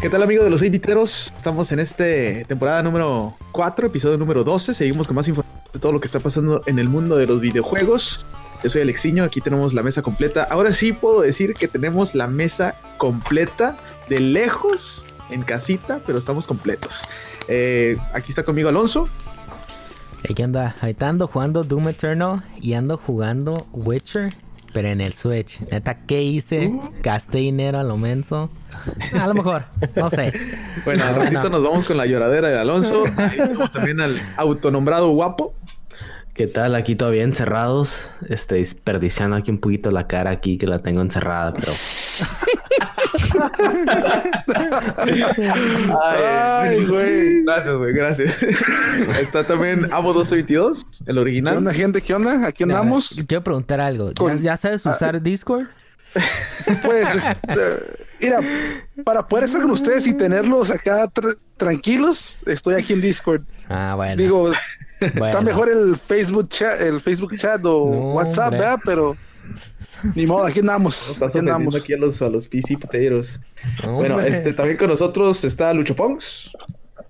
¿Qué tal amigos de los editeros? Estamos en este temporada número 4, episodio número 12. Seguimos con más información de todo lo que está pasando en el mundo de los videojuegos. Yo soy Alexiño, aquí tenemos la mesa completa. Ahora sí puedo decir que tenemos la mesa completa de lejos en casita, pero estamos completos. Eh, aquí está conmigo Alonso. ¿Qué onda? Ahorita ando jugando Doom Eternal y ando jugando Witcher, pero en el Switch. Neta, ¿qué hice? Uh. Gasté dinero a lo menso. A lo mejor, no sé. Bueno, al ratito nos vamos con la lloradera de Alonso. Ahí tenemos también al autonombrado guapo. ¿Qué tal? Aquí todavía encerrados. Este, desperdiciando aquí un poquito la cara aquí que la tengo encerrada, pero... Ay, güey. Gracias, güey, gracias. Está también Avo 1222, el ¿Qué original. onda, gente? ¿Qué onda? Aquí andamos. Quiero preguntar algo. ¿Ya, sabes usar Discord? Pues, este, mira, para poder estar con ustedes y tenerlos acá tr- tranquilos, estoy aquí en Discord. Ah, bueno. Digo, está mejor el Facebook chat, el Facebook chat o No, WhatsApp, hombre. ¿verdad? Pero aquí modo, aquí andamos. Estás Aquí andamos. aquí a los, a los PC puteros. No, Bueno, hombre. este también con nosotros está Lucho Pongs.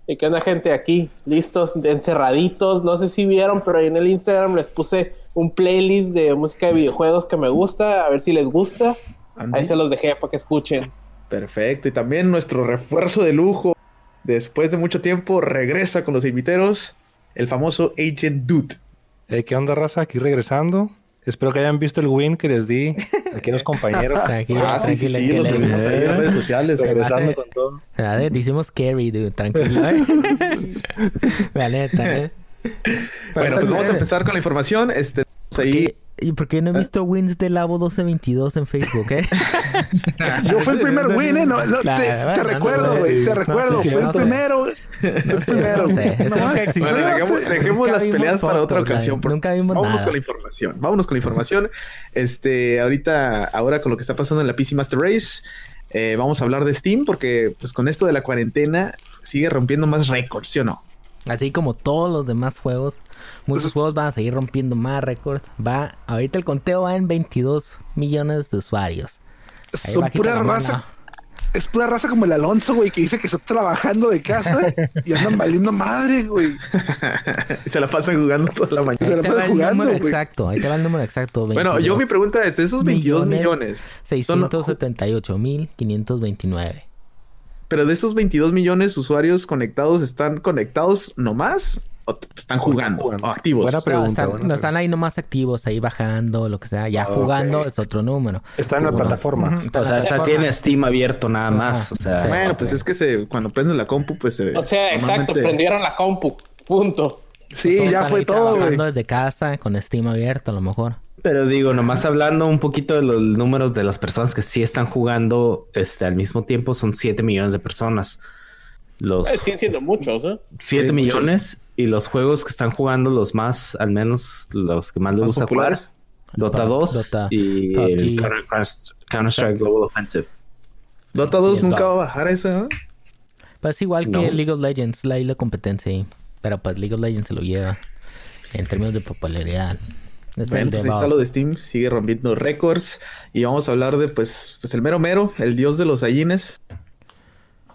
¿Y qué onda, gente? Aquí, listos, encerraditos. No sé si vieron, pero ahí en el Instagram les puse un playlist de música de videojuegos que me gusta. A ver si les gusta. Andy. Ahí se los dejé para que escuchen. Perfecto. Y también nuestro refuerzo de lujo. Después de mucho tiempo, regresa con los inviteros. El famoso Agent Dude. Hey, ¿Qué onda, raza? Aquí regresando. Espero que hayan visto el win que les di aquí a los compañeros. Tranquilo, Ah, sí, sí, tranquilo. sí, los le- vimos ahí en redes sociales. regresando hace- con todo. Ver, Decimos carry, dude. Tranquilo, ¿eh? La neta, ¿eh? Bueno, pues vamos a empezar con la información. Este, ahí. ¿Qué- ¿Y por qué no he visto wins de Labo 1222 en Facebook, eh? Yo fui el primer win, ¿eh? No, no, Claro, te, te no, recuerdo, no, güey. te No, recuerdo. sí, fui el no sé. primero. Fui el primero. Dejemos, las peleas para otra ocasión. Nunca vimos Vámonos nada. con la información. Vámonos con la información. Este, ahorita, ahora con lo que está pasando en la PC Master Race, eh, vamos a hablar de Steam porque, pues, con esto de la cuarentena sigue rompiendo más récords, ¿sí o no? Así como todos los demás juegos, muchos Pues- juegos van a seguir rompiendo más récords. Va, ahorita el conteo va en 22 millones de usuarios. Ahí Son pura mano. raza. Es pura raza como el Alonso, güey, que dice que está trabajando de casa y andan valiendo madre, güey. Se la pasan jugando toda la mañana. Se la pasan jugando, número güey. exacto, ahí te va el número exacto. Bueno, yo 22 mi pregunta es, esos 22 millones, son- 678.529. pero de esos 22 millones usuarios conectados, ¿están conectados nomás? ¿O están jugando? ¿O activos? Buena No, están, buena no, están ahí nomás activos, ahí bajando, lo que sea. Ya jugando es otro número. Está en la Bueno. plataforma. O sea, plataforma. tiene Steam abierto nada más. O sea, Sí. Bueno, pues es que se, cuando prendes la compu, pues se O sea, exacto, prendieron la compu. Punto. Sí, ya fue todo, güey. desde casa, con Steam abierto a lo mejor. Pero digo, nomás hablando un poquito de los números de las personas que sí están jugando este, al mismo tiempo, son 7 millones de personas. Los Eh, siguen siendo muchos, ¿eh? 7 sí, millones y los juegos que están jugando los más, al menos los que más les Más gusta populares. jugar, Dota 2 Dota, y Counter- Counter-Strike Global Offensive. Dota 2 Sí, nunca va a bajar eso, ¿no? Pues igual que. League of Legends, la, la competencia ahí. Pero pues League of Legends se lo lleva en términos de popularidad. Bueno, pues ahí está lo de Steam, sigue rompiendo récords. Y vamos a hablar de, pues, pues el mero mero, el dios de los gallines,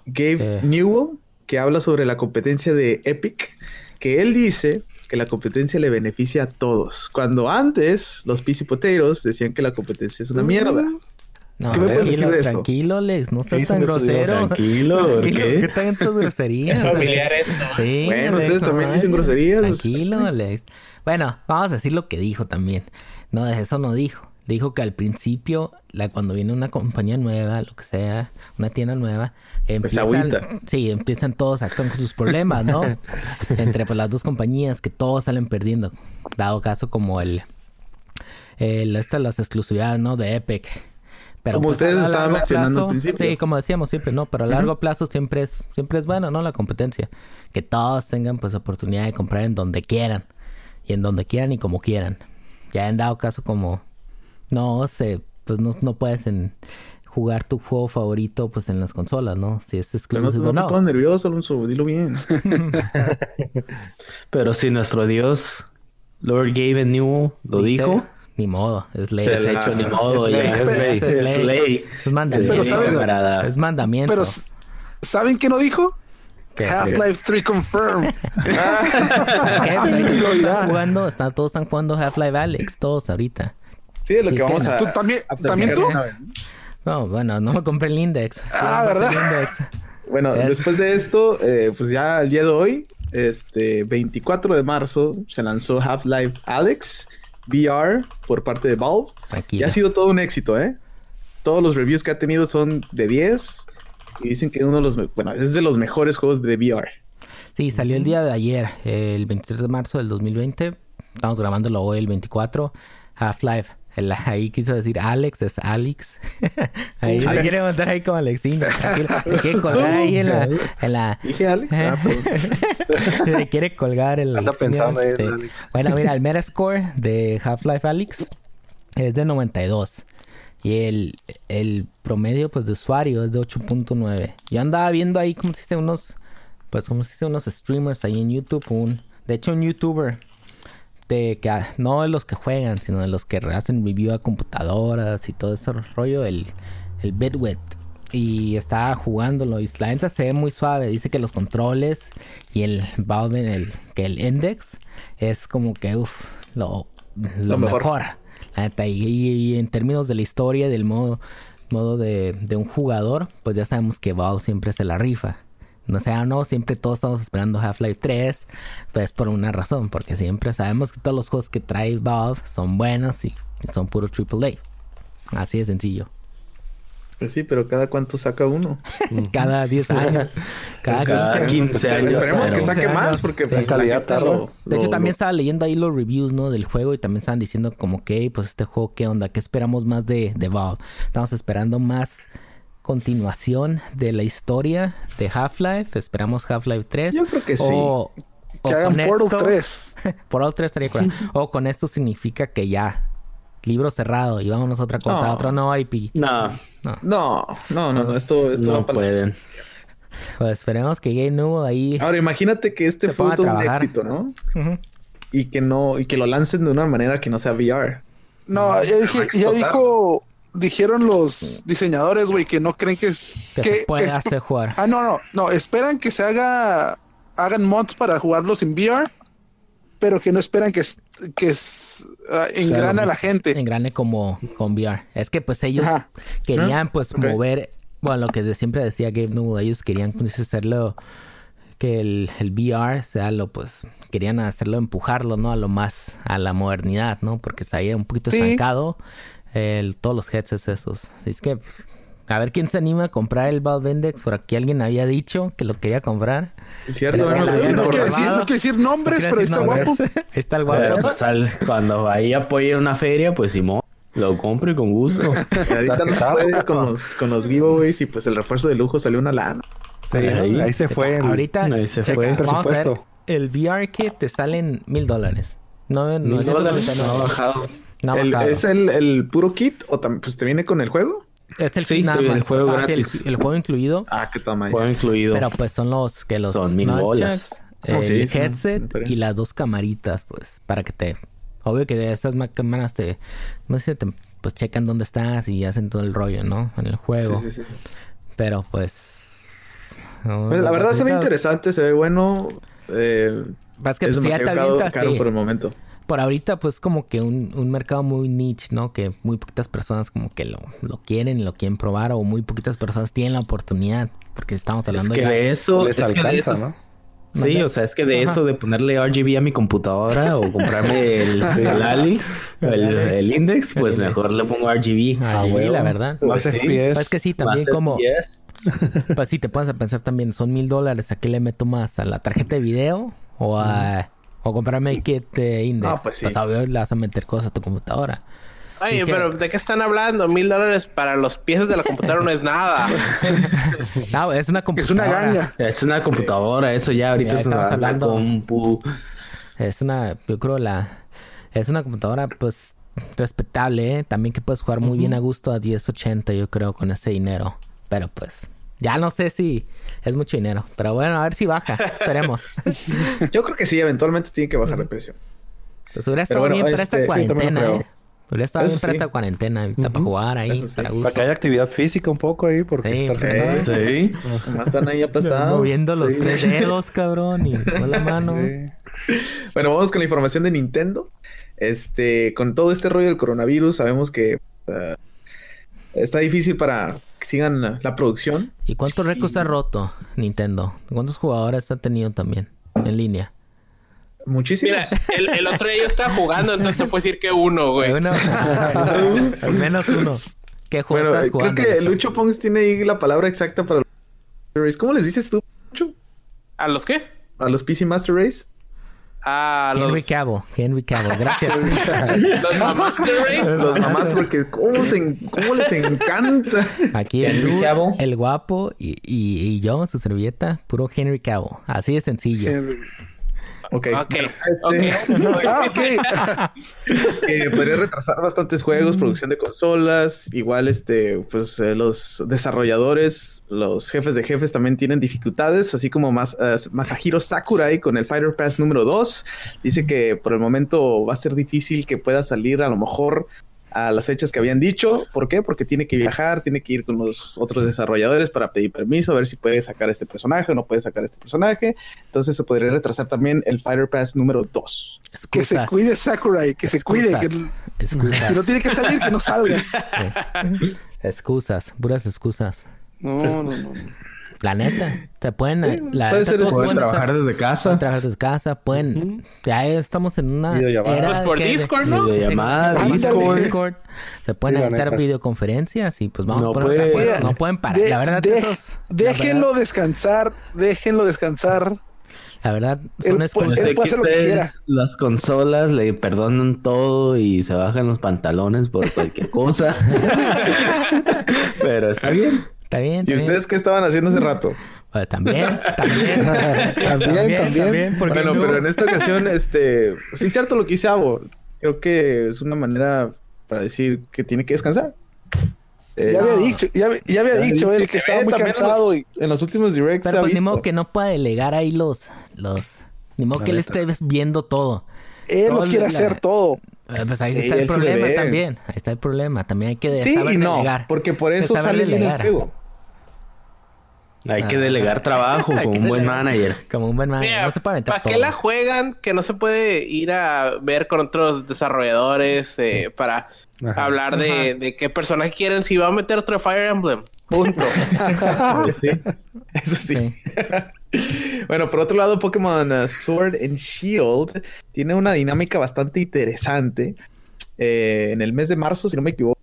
Gabe Eh. Newell, que habla sobre la competencia de Epic, que él dice que la competencia le beneficia a todos. Cuando antes los PC Potatoes decían que la competencia es una mierda. No, ¿Qué me puedes tranquilo, decir de esto? tranquilo, Lex, no estás tan grosero. Tranquilo, ¿por qué? ¿qué tantas groserías? Es familiar esto. Sí, Bueno, Alex, ustedes no también dicen groserías. Tranquilo, Alex. Bueno, vamos a decir lo que dijo también. No, eso no dijo. Dijo que al principio, la, cuando viene una compañía nueva, lo que sea, una tienda nueva, Pues empiezan, agüita. sí, empiezan todos a con sus problemas, ¿no? Entre pues, las dos compañías que todos salen perdiendo. Dado caso como el, el esta, las exclusividades, ¿no? De Epic. Pero Como pues, ustedes estaban mencionando al principio. Sí, como decíamos siempre, ¿no? Pero a largo plazo siempre es, siempre es bueno, ¿no? La competencia. Que todos tengan pues oportunidad de comprar en donde quieran. Y en donde quieran y como quieran. Ya en dado caso como no sé, pues no, no puedes en jugar tu juego favorito pues en las consolas, ¿no? Si es Pero no, exclusivo, no no. te pongas nervioso, Alonso, dilo bien. Pero si nuestro Dios, Lord Gaben Newell, lo Dice, dijo, Ni modo, es ley. se les ha la- hecho ni modo, es ley, es ley. es. Es. Es mandamiento. Es mandamiento. Pero ¿Saben qué no dijo? Half-Life 3 confirmed. Pues están jugando, están, todos están jugando Half-Life Alex, todos ahorita. Sí, es lo Sí, que es vamos a. ¿Tú también- también tú? No, bueno, no me compré el index. Ah, ¿verdad? Bueno, Es- después de esto, eh, pues ya el día de hoy, este 24 de marzo, se lanzó Half-Life Alex VR por parte de Valve. Y Tranquilo. ha sido todo un éxito, ¿eh? Todos los reviews que ha tenido son de 10 y dicen que uno de los, bueno, es de los mejores juegos de VR. Sí, salió el día de ayer, el 23 de marzo del 2020. Estamos grabándolo hoy, el 24. Half-Life. El- Ahí quiso decir Alex, es Alex. ahí se Alex. quiere montar ahí como Alexín. Se quiere colgar ahí en la... En la Dije Alex. Ah, se quiere colgar el... Anda pensando ahí, Sí. Alex. Bueno, mira, el Metascore de Half-Life Alex es de 92. Y el, el promedio pues de usuario es de 8.9. Yo andaba viendo ahí como se dice unos pues como se dice unos streamers ahí en YouTube, un de hecho un youtuber de que ah, no de los que juegan, sino de los que hacen review a computadoras y todo ese rollo, el el Bitwit y estaba jugándolo y la neta se ve muy suave, dice que los controles y el Valve el que el index es como que uff, lo lo, Lo mejor. La neta, y en términos de la historia, del modo, modo de, de un jugador, pues ya sabemos que Valve siempre se la rifa. No sea, no, siempre todos estamos esperando Half-Life 3, pues por una razón, porque siempre sabemos que todos los juegos que trae Valve son buenos y son puro AAA. Así de sencillo. Pues sí, pero cada cuánto saca uno. Cada 10 años. Cada, Cada 15 15 años. Esperemos que saque 15 más porque Sí. pues, la Calidad tarda. lo- De hecho, lo- también lo- estaba leyendo ahí los reviews, ¿no? Del juego y también estaban diciendo como que, pues este juego, ¿qué onda? ¿Qué esperamos más de, de Valve? Estamos esperando más continuación de la historia de Half-Life. Esperamos Half-Life 3. Yo creo que sí. O, o Que hagan Portal esto- 3. Portal 3 estaría cool. O con esto significa que ya, libro cerrado y vámonos a otra cosa, No. otro no IP. No, No. No, no, no, no, esto, esto no va para... pueden. Pues esperemos que Game Newell ahí... Ahora imagínate que este fue a todo un éxito, ¿no? Ujú. Y que no, y que lo lancen de una manera que no sea VR. No, ya, dije- ya explotar. dijo, dijeron los diseñadores, güey, que no creen que es Que, se puede es- hacer jugar. Ah, no, no, no, esperan que se haga, hagan mods para jugarlos en VR, pero que no esperan que, es- que es, ah, engrane a la gente. engrane como con VR. Es que pues ellos Ajá. querían pues mover, bueno, lo que siempre decía Gabe Newell, ellos querían pues, hacerlo que el, el VR sea lo pues querían hacerlo empujarlo, ¿no? A lo más a la modernidad, ¿no? Porque se había un poquito Sí. estancado el, todos los headsets esos. Es que pues, a ver quién se anima a comprar el Valve Index, por aquí alguien había dicho que lo quería comprar. Es cierto, bueno, No quiero decir, no quiero decir nombres, No pero está guapo. está el Pero, guapo. pues, al- cuando ahí apoye una feria, pues Simón, lo compro y con gusto. ahorita no con los, con los giveaways y pues el refuerzo de lujo salió una lana. Sí, Ahí. ahí, se fue. el- Ahorita Ahí se checa, fue el vamos a ver, presupuesto. el VR kit te salen mil dólares. No, Mil 999. dólares, no ha bajado. No ha El-. ¿Es el, el puro kit o tam- pues te viene con el juego? Es el Sí, kit nada el juego Ah, el- gratis. el, juego incluido. Ah, qué toma. Juego incluido. Pero pues son los que los Son mil bolas. el Oh, sí, sí, headset y las dos camaritas, pues, para que te. Obvio que de estas ma- cámaras te. No sé, te, pues checan dónde estás y hacen todo el rollo, ¿no? En el juego. Sí, sí, sí. Pero pues. no, Pues, la verdad se ve interesante, se ve bueno. Eh, Es que es pues, si ya te demasiado caro, avientas, caro sí. por el momento. Por ahorita, pues como que un, un mercado muy niche, ¿no? Que muy poquitas personas como que lo, lo quieren y lo quieren probar o muy poquitas personas tienen la oportunidad. Porque estamos Es hablando que ya- de eso, Les es que de eso- ¿no? Sí, o sea, es que de Ajá. eso de ponerle RGB a mi computadora o comprarme el, el Alex, el, el Index, pues mejor le pongo RGB. Ah, sí, huevo. la verdad. Pues sí. Pues es que sí, también como... FPS. Pues sí, te pones a pensar también, son mil dólares, ¿a qué le meto más? ¿A la tarjeta de video o a... O comprarme el kit de index? Ah, pues sí. obvio le vas a meter cosas a tu computadora. Oye, Es que- pero ¿de qué están hablando? Mil dólares para los piezas de la computadora no es nada. No, es una Es computadora. una ganga. Es una computadora, eso ya ahorita Ya es estamos hablando. compu. Es una, yo creo la... Es una computadora, pues, respetable, ¿eh? También que puedes jugar muy bien a gusto a 1080, yo creo, con ese dinero. Pero pues, ya no sé si es mucho dinero. Pero bueno, a ver si baja. Esperemos. Yo creo que sí, eventualmente tiene que bajar de precio. Pues hubiera estado bueno, bien para este, esta lo cuarentena. ¿eh? Hubiera estado bien para sí. esta cuarentena, ahorita para jugar ahí, sí. para gusto. Para que haya actividad física un poco ahí, porque Sí, estar. Sí. Están ahí aplastados. Moviendo los Sí. tres dedos, cabrón, y con la mano. Sí. Bueno, vamos con la información de Nintendo. Este, con todo este rollo del coronavirus, sabemos que uh, está difícil para que sigan la producción. ¿Y cuántos récords ha roto Nintendo? ¿Cuántos jugadores ha tenido también en línea? Muchísimos. Mira, el, el otro día yo estaba jugando, entonces te puedo decir que uno, güey. Uno. Al menos uno. ¿Qué juego bueno, estás eh, creo jugando? que Lucho? Pongs tiene ahí la palabra exacta para los Master Race. ¿Cómo les dices tú, Lucho? ¿A los qué? A los PC Master Race. A Henry los, Cavill. Henry Cavill. Gracias. los mamás de Race. Los mamás, porque ¿cómo, se en- cómo les encanta? Aquí el, Henry Cavill. el guapo y, y, y yo, su servilleta, puro Henry Cavill. Así de sencillo. Ok. Ok, Este, Ah, ok. que podría retrasar bastantes juegos, producción de consolas. Igual, este, pues eh, los desarrolladores, los jefes de jefes también tienen dificultades, así como Mas, eh, Masahiro Sakurai con el Fighter Pass número 2. Dice que por el momento va a ser difícil que pueda salir a lo mejor a las fechas que habían dicho. ¿Por qué? Porque tiene que viajar, tiene que ir con los otros desarrolladores para pedir permiso, a ver si puede sacar este personaje o no puede sacar este personaje. Entonces se podría retrasar también el Fighter Pass número 2. Que se cuide Sakurai, que se cuide. Que, Excusas. si no tiene que salir, que no salga. Excusas. Puras excusas. No, no, no. La neta. Se pueden... la puede neta, ser pueden trabajar estar- desde pueden casa. trabajar desde casa. Pueden... Ya estamos en una Videollamada. era Pues por que- Discord. Discord. Discord. Se pueden Sí, aventar neta. videoconferencias y pues vamos No a poner de puede-. No pueden parar. De- la verdad, de- esos- la déjenlo verdad- descansar, déjenlo descansar. La verdad, son Él excusas. puede- Sé puede que hacer lo que ustedes, quiera. las consolas le perdonan todo y se bajan los pantalones por cualquier cosa. Pero está bien. Está bien. ¿Y bien. ustedes qué estaban haciendo hace rato? Pues también, también. también, también. ¿por qué Bueno, no? pero en esta ocasión, este, sí es cierto lo que dice Abo. Creo que es una manera para decir que tiene que descansar. Eh, Ya había dicho, ya, ya había dicho él que estaba muy cansado en y los, en los últimos directs Pero pues ni modo que no pueda delegar ahí los... los... Ni modo La que él esté viendo todo. él lo Todo quiere la- hacer todo. Eh, Pues ahí Sí, está el problema también. Ahí está el problema. También hay que Sí saber y no, delegar. porque por eso sale bien el juego. Hay que Ah. delegar trabajo que un buen delegar. manager. Como un buen man. Mira, no se puede aventar ¿Para todo. qué la juegan? Que no se puede ir a ver con otros desarrolladores eh, para Ajá. hablar de, de qué personaje quieren. Si va a meter otro Fire Emblem. Punto. Sí, eso sí. bueno, por otro lado, Pokémon uh, Sword and Shield tiene una dinámica bastante interesante. Eh, en el mes de marzo, si no me equivoco,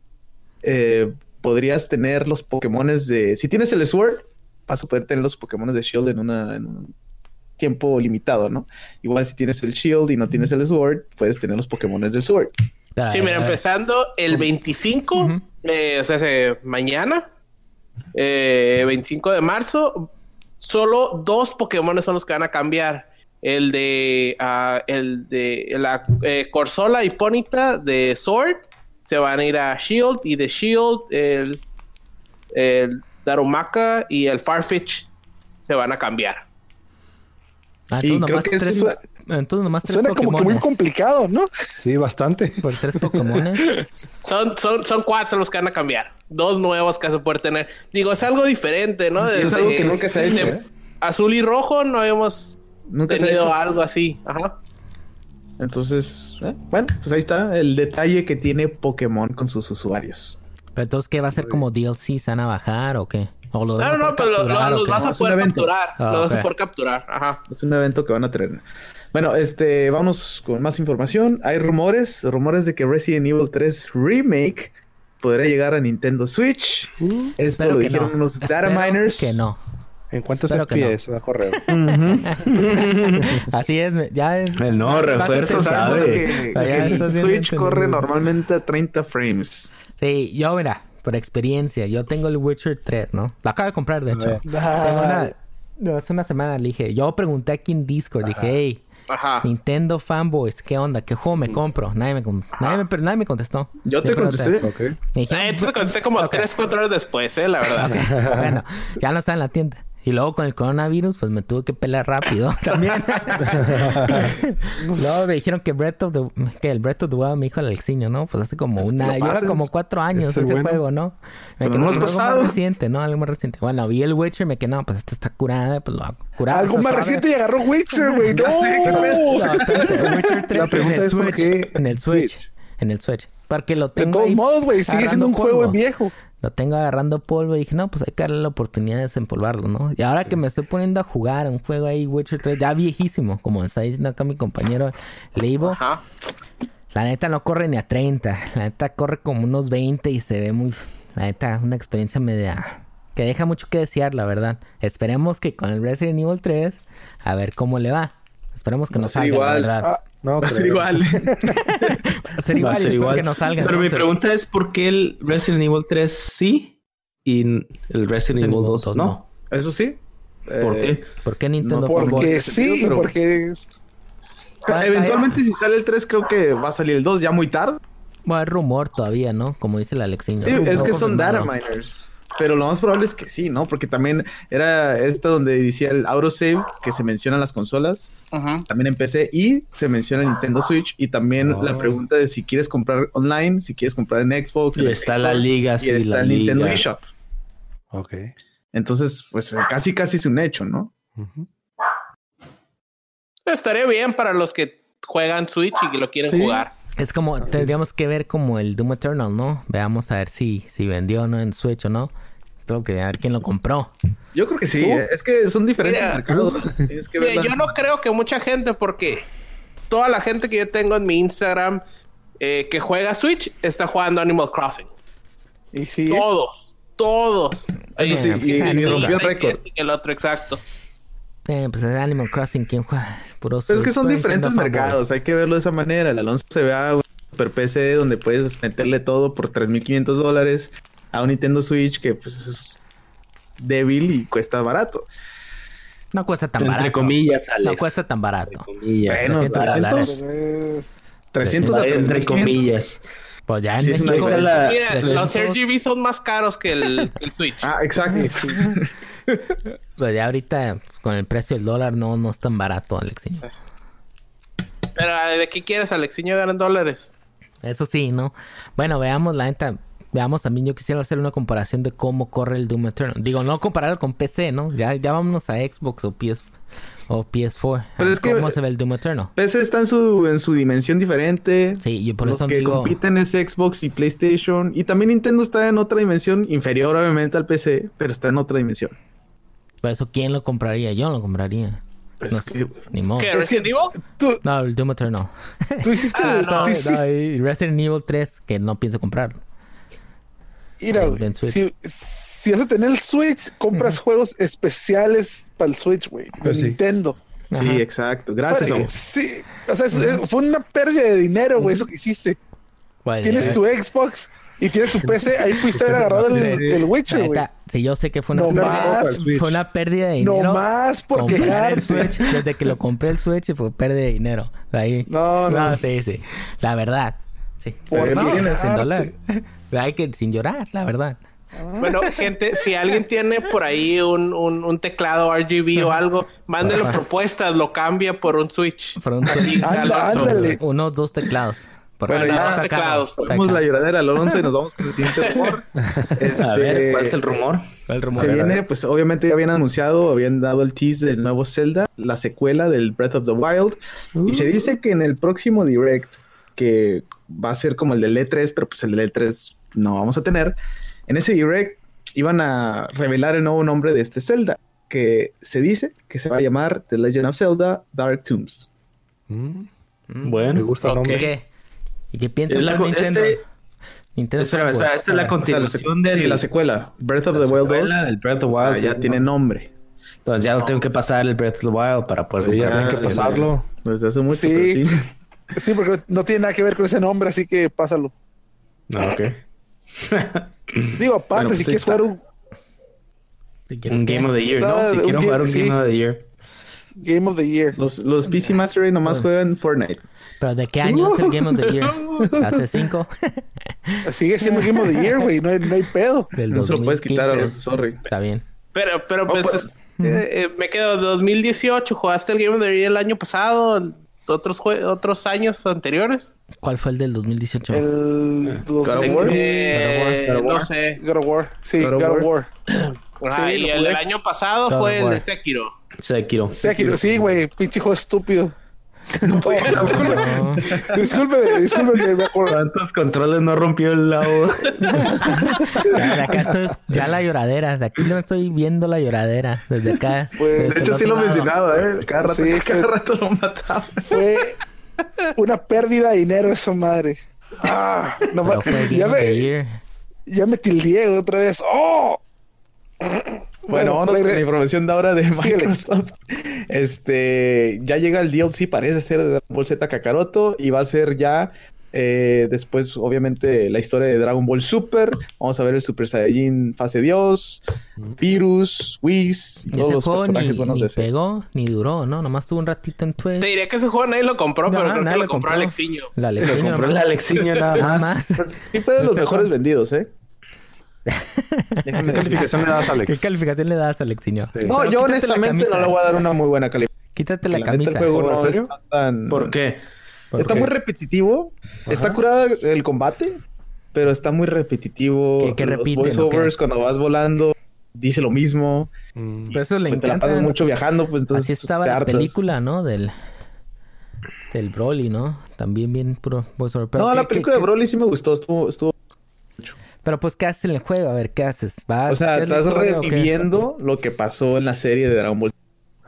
eh, podrías tener los Pokémones de... Si tienes el Sword, vas a poder tener los Pokémones de Shield en, una, en un tiempo limitado, ¿no? Igual si tienes el Shield y no tienes el Sword, puedes tener los Pokémones del Sword. Sí, a mira, ver. empezando el 25, Ujú. eh, o sea, se- mañana, eh, 25 de marzo, solo dos Pokémon son los que van a cambiar. El de ah, el de la eh, Corsola y Ponita de Sword se van a ir a Shield y de Shield el, el Darumaka y el Farfetch se van a cambiar. Ah, Y creo que tres, entonces nomás tres Suena como que muy complicado, ¿no? Sí, bastante. Por tres Pokémones. Son, son, son cuatro los que van a cambiar. Dos nuevos que se puede tener. Digo, es algo diferente, ¿no? Es algo que nunca se ha hecho, ¿eh? Azul y rojo no habíamos Nunca se ha tenido hecho. algo así. Ajá. Entonces, eh, bueno, pues ahí está el detalle que tiene Pokémon con sus usuarios. Pero entonces, ¿qué va a ser como DLC? ¿Se van a bajar o qué? ¿O los No, no, pero lo- lo- capturar o los vas a poder capturar. Ah, los vas a poder capturar. Ajá. Es un evento que van a tener. Bueno, este, vamos con más información. Hay rumores, rumores de que Resident Evil 3 Remake podría llegar a Nintendo Switch. Esto Uh, Espero lo dijeron no. unos data Espero miners. Que no. ¿En cuántos no. FPS va a correr? Así es, me- ya es. El no, refuerzo sabe. Que, Ah, el Switch corre normalmente a 30 frames. Sí, yo, mira, por experiencia, yo tengo el Witcher 3, ¿no? Lo acabo de comprar, de hecho. Tengo Ah, una- no, hace una semana le dije, yo pregunté aquí en Discord, dije, hey, Ajá. Nintendo fanboys, ¿qué onda? ¿Qué juego me compro? Nadie me, nadie me, nadie me contestó. Yo te contesté. Ok. Me dije, Eh, te contesté como tres, cuatro horas después, eh, la verdad. bueno, ya no está en la tienda. Y luego con el coronavirus, pues me tuve que pelar rápido también. luego me dijeron que Breath of the... Que el Breath of the Wild me dijo el Alexiño, ¿no? Pues hace como Es una... pases. como cuatro años Ese bueno. juego, ¿no? Me Pero quedó no algo pasado. más reciente, ¿no? Algo más reciente. Bueno, vi el Witcher y me quedé, no, pues esta está curada, pues lo hago. Curada. Algo está más reciente y agarró Witcher, güey. No. No, espérate, el Witcher 3 La pregunta en el es por Switch. qué En el Switch. Switch. En el Switch. Porque lo De tengo todos ahí modos, güey, sigue siendo un juego viejo. Lo tengo agarrando polvo y dije, no, pues hay que darle la oportunidad de desempolvarlo, ¿no? Y ahora que me estoy poniendo a jugar un juego ahí, Witcher 3, ya viejísimo, como está diciendo acá mi compañero Leibo, Ajá. la neta no corre ni a 30, la neta corre como unos 20 y se ve muy, la neta, una experiencia media que deja mucho que desear, la verdad. Esperemos que con el Resident Evil 3, a ver cómo le va. Esperemos que no ser salga, igual. la verdad. Ah, No, Va a ser igual. Va a ser igual, Va a ser igual. que no salga. Pero mi pregunta es por qué el Resident Evil 3 sí y el Resident Resident Evil Evil 2 2 no. Eso sí. ¿Por Eh, qué? ¿Por qué Nintendo No, Porque sí, sentido, pero- porque Eventualmente, si sale el 3, creo que va a salir el 2 ya muy tarde. Bueno, es rumor todavía, ¿no? Como dice el Alexiño. Sí, es que son data miners. Pero lo más probable es que sí, ¿no? Porque también era esta donde decía el autosave que se menciona en las consolas, Ujú. también en PC y se menciona en Nintendo Switch y también Oh. la pregunta de si quieres comprar online, si quieres comprar en Xbox, Y en el está la liga, y sí, está la el Nintendo eShop. Ok. Entonces, pues casi casi es un hecho, ¿no? Ujú. Estaría bien para los que juegan Switch y que lo quieren Sí. jugar. Es como, tendríamos que ver como el Doom Eternal, ¿no? Veamos a ver si, si vendió o no en Switch o no. Tengo que ver quién lo compró. Yo creo que sí, ¿Tú? eh, es que son diferentes Mira, mercados. Tienes que Mira, verlas. yo no creo que mucha gente, porque toda la gente que yo tengo en mi Instagram eh, que juega Switch está jugando Animal Crossing. y sí, ¿eh? Todos, todos. Eso sí, y, y rompió el récord. Este y el otro, exacto. Eh, pues es Animal Crossing, ¿quién juega? Puro Pero es que son diferentes mercados, hay que verlo de esa manera. El Alonso se ve a un Super PC donde puedes meterle todo por 3.500 dólares a un Nintendo Switch que pues es débil y cuesta barato. No cuesta tan Entre barato. comillas, Alex. No cuesta tan barato. Entre comillas. Bueno, 300 300, pues, eh, 300 a Entre 3.500. comillas. Pues ya en Sí, México... Mira, 300. los RGB son más caros que el, Switch. Ah, exacto. Pues ya ahorita con el precio del dólar no, no es tan barato, Alexiño. Pero ¿de qué quieres, Alexiño, ganar dólares? Eso sí, ¿no? Bueno, veamos la neta. Veamos también, yo quisiera hacer una comparación de cómo corre el Doom Eternal. Digo, no compararlo con PC, ¿no? Ya, ya vámonos a Xbox o PS o PS4. Pero es que- ¿Cómo se ve el Doom Eternal? PC está en su, en su dimensión diferente. Sí, yo por Los eso que digo... compiten es Xbox y PlayStation. Y también Nintendo está en otra dimensión, inferior obviamente al PC, pero está en otra dimensión. Por eso, ¿quién lo compraría? Yo no lo compraría. Pero No es sé, que- Ni modo. ¿Qué, Resident Evil? tú, No, el Doom Eternal. tú hiciste, Ah, tú no, hiciste- y Resident Evil 3, que no pienso comprar. Mira, güey, si, si vas a tener el Switch, compras juegos especiales para el Switch, güey, de Pues sí. Nintendo. Sí, Ajá. exacto. Gracias, Güey, Saúl. Sí, o sea, es- es- fue una pérdida de dinero, güey, eso que hiciste. Pues, Tienes eh, tu Xbox y tienes tu PC, ahí pudiste haber agarrado el, el Witcher, güey. sí, yo sé que fue una, No pérdida, más. fue una pérdida de No dinero. más por el quejarte. Switch, desde que lo compré el Switch fue pérdida de dinero. Ahí. No, no. sí, sí. La verdad. Sí. Por Pero qué sin quejarte. dólar. Hay que sin llorar, la verdad. Bueno, gente, si alguien tiene por ahí un, un, un teclado RGB o algo, mándenle propuestas, lo cambia por un Switch. Por un ándale. Unos dos teclados. Bueno, no, ya está teclados, caro, pues. la lloradera al Alonso y nos vamos con el siguiente rumor. Este, A ver, ¿cuál es el rumor? El rumor. Se viene, pues obviamente ya habían anunciado, habían dado el tease del nuevo Zelda, la secuela del Breath of the Wild. Y se dice que en el próximo Direct, que va a ser como el del E3, pero pues el del E3 no vamos a tener, en ese Direct iban a revelar el nuevo nombre de este Zelda, que se dice que se va a llamar The Legend of Zelda Dark Tombs. Mm, Bueno. Me gusta el nombre. ¿Qué? ¿Y qué piensas de Nintendo? este- Nintendo Espera, espera, esta es la O sea, la, continuación sí, la secuela, Breath of la the Wild 2. secuela del Breath of the o sea, Wild. ya sí, tiene ¿no? nombre. Entonces ya lo tengo que pasar el Breath of the Wild para poder Pues usar tienen que sí, sí. pasarlo. Desde hace mucho, Sí. pero sí. Sí, porque no tiene nada que ver con ese nombre, así que pásalo. No, ok. Digo, aparte, Bueno, pues si quieres está. jugar un Game of the Year, No. Si quiero game- jugar un sí. Game of the Year. Game of the Year. Los, los PC Master Race nomás juegan Fortnite. ¿Pero de qué año es el Game of the Year? ¿Hace cinco? Sigue siendo Game of the Year, güey, no hay, no hay pedo. Del No se lo puedes quitar a 2015. los sorry. Está bien. Pero, pero pues, pues, es- Eh, eh, me quedo 2018. ¿Jugaste el Game of the Year el año pasado? ¿Otros, jue- otros años anteriores? ¿Cuál fue el del 2018? El God of War. Eh, God of War. no sé. God of War. Sí, God of God of War. Sí, y el del año pasado God fue el de War. Sekiro. Sekiro. Sekiro, sí, güey. Pinche juego estúpido. No. Discúlpeme, discúlpeme, me acuerdo. ¿Cuántos controles no rompió el lado? De acá estoy ya la lloradera. De aquí no estoy viendo la lloradera. Desde acá. Pues, desde De hecho, sí lo mencionaba, ¿eh? Cada rato, Sí, cada rato lo mataba. Fue una pérdida de dinero esa madre. Ah, no ya, me, ya me tildeé otra vez. ¡Oh! Bueno, vámonos con regre- la información de ahora de Síguele. Microsoft. Este, ya llega el DLC, parece ser de Dragon Ball Z Kakaroto y va a ser ya eh, después, obviamente, la historia de Dragon Ball Super. Vamos a ver el Super Saiyajin Fase Dios, Virus, Whis y todos los ni, personajes buenos ni de ese. pegó ni duró, ¿no? Nomás tuvo un ratito en Twitch. Te diría que ese juego nadie lo compró, No, pero creo nadie que lo lo compró compró. Alexiño. La Lo lección compró el Alexiño nada más. más. Pues, sí fue de los mejores vendidos, ¿eh? ¿Qué calificación le das, ¿Qué Alex? calificación le das, Alexiño? Sí. No, Pero yo la honestamente no le voy a dar una muy buena calificación. Quítate la neta, camisa. El juego ¿En no está tan... ¿Por qué? ¿Por Está qué? muy repetitivo. Está curada el combate, pero está muy repetitivo. ¿Qué- qué Los repiten voiceovers qué? cuando vas volando dice lo mismo. Mm. Pero eso le Pues te la encanta. pasas mucho viajando, pues entonces Así estaba la película, ¿no? Del del Broly, ¿no? También bien puro voiceover. No, ¿qué- la qué- película de qué- Broly sí me gustó. Estuvo, estuvo... Pero pues, ¿qué haces en el juego? A ver, ¿qué haces? ¿Vas? O sea, ¿Qué es la estás reviviendo lo que pasó en la serie de Dragon Ball.